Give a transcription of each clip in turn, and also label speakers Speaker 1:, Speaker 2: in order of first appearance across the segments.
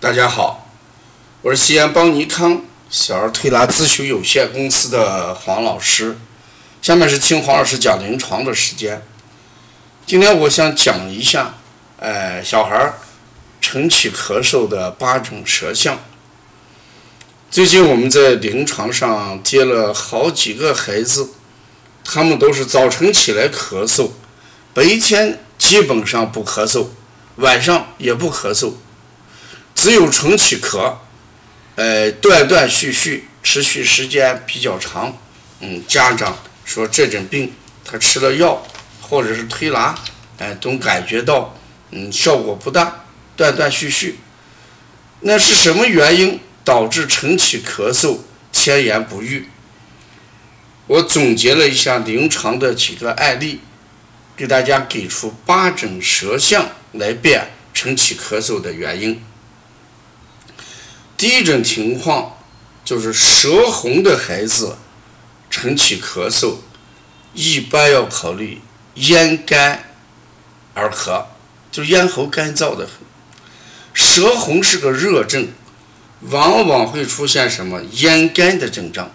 Speaker 1: 大家好，我是西安邦尼康小儿推拿咨询有限公司的黄老师。下面是听黄老师讲临床的时间。今天我想讲一下，呃，小孩儿晨起咳嗽的八种舌象。最近我们在临床上接了好几个孩子，他们都是早晨起来咳嗽，白天基本上不咳嗽，晚上也不咳嗽。只有晨起咳，呃，断断续续，持续时间比较长。嗯，家长说这种病他吃了药或者是推拿，哎，都感觉到嗯效果不大，断断续续。那是什么原因导致晨起咳嗽、千言不愈？我总结了一下临床的几个案例，给大家给出八种舌象来辨晨起咳嗽的原因。第一种情况就是舌红的孩子晨起咳嗽，一般要考虑咽干而咳，就咽喉干燥的很。舌红是个热症，往往会出现什么咽干的症状。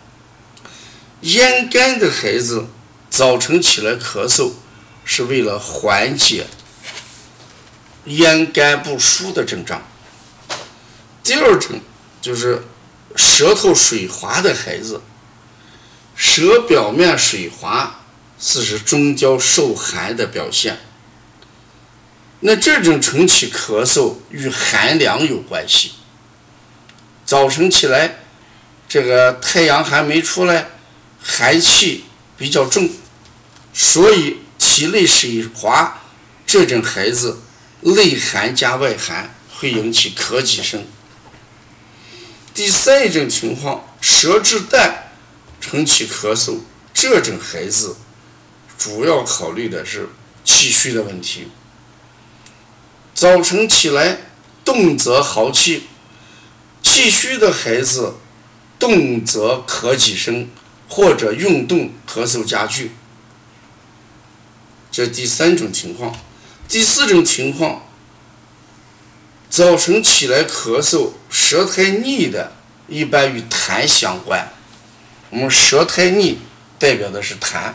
Speaker 1: 咽干的孩子早晨起来咳嗽，是为了缓解咽干不舒的症状。第二种。就是舌头水滑的孩子，舌表面水滑，是指中焦受寒的表现。那这种晨起咳嗽与寒凉有关系。早晨起来，这个太阳还没出来，寒气比较重，所以体内水滑，这种孩子内寒加外寒，会引起咳几声。第三一种情况，舌质淡，晨起咳嗽，这种孩子主要考虑的是气虚的问题。早晨起来动则豪气，气虚的孩子动则咳几声，或者运动咳嗽加剧。这第三种情况，第四种情况。早晨起来咳嗽，舌苔腻的，一般与痰相关。我们舌苔腻代表的是痰。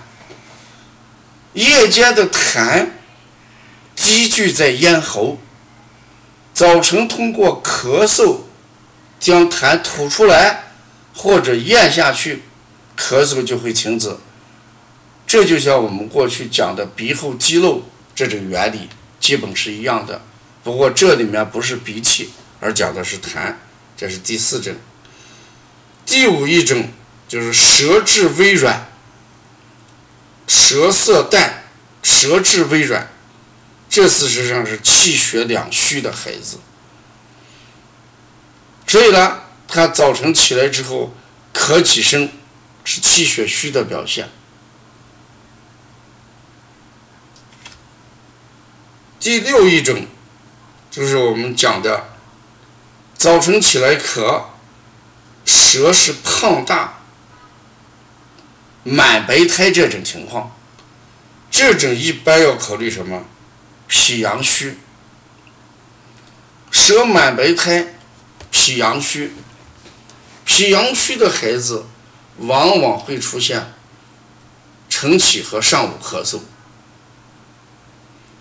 Speaker 1: 夜间的痰积聚在咽喉，早晨通过咳嗽将痰吐出来或者咽下去，咳嗽就会停止。这就像我们过去讲的鼻后积漏这种原理，基本是一样的。不过这里面不是鼻涕，而讲的是痰，这是第四种。第五一种就是舌质微软，舌色淡，舌质微软，这事实上是气血两虚的孩子。所以呢，他早晨起来之后咳几声，是气血虚的表现。第六一种。就是我们讲的，早晨起来咳，舌是胖大、满白苔这种情况，这种一般要考虑什么？脾阳虚。舌满白苔，脾阳虚，脾阳虚的孩子往往会出现晨起和上午咳嗽。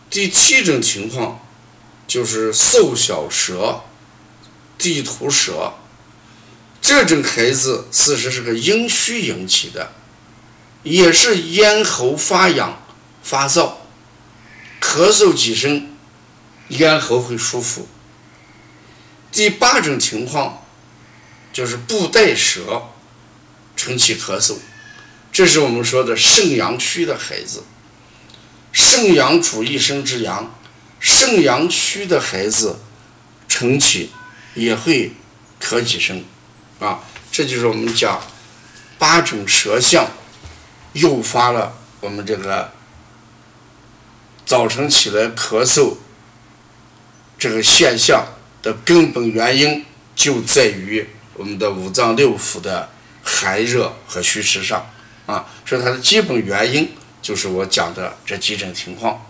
Speaker 1: 第七种情况。就是瘦小舌、地图舌，这种孩子事实是个阴虚引起的，也是咽喉发痒、发燥，咳嗽几声，咽喉会舒服。第八种情况就是布袋舌，晨起咳嗽，这是我们说的肾阳虚的孩子，肾阳主一身之阳。肾阳虚的孩子晨起也会咳几声，啊，这就是我们讲八种舌象诱发了我们这个早晨起来咳嗽这个现象的根本原因，就在于我们的五脏六腑的寒热和虚实上，啊，所以它的基本原因就是我讲的这几种情况。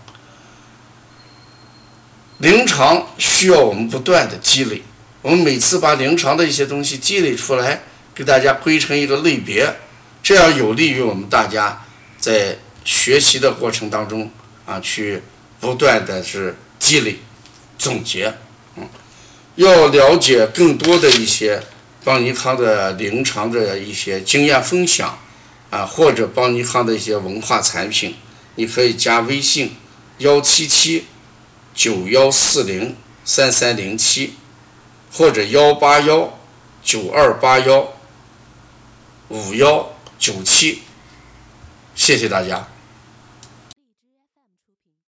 Speaker 1: 临床需要我们不断的积累，我们每次把临床的一些东西积累出来，给大家归成一个类别，这样有利于我们大家在学习的过程当中啊，去不断的是积累、总结。嗯，要了解更多的一些邦尼康的临床的一些经验分享啊，或者邦尼康的一些文化产品，你可以加微信幺七七九幺四零三三零七。或者幺八幺九二八幺五幺九七，谢谢大家。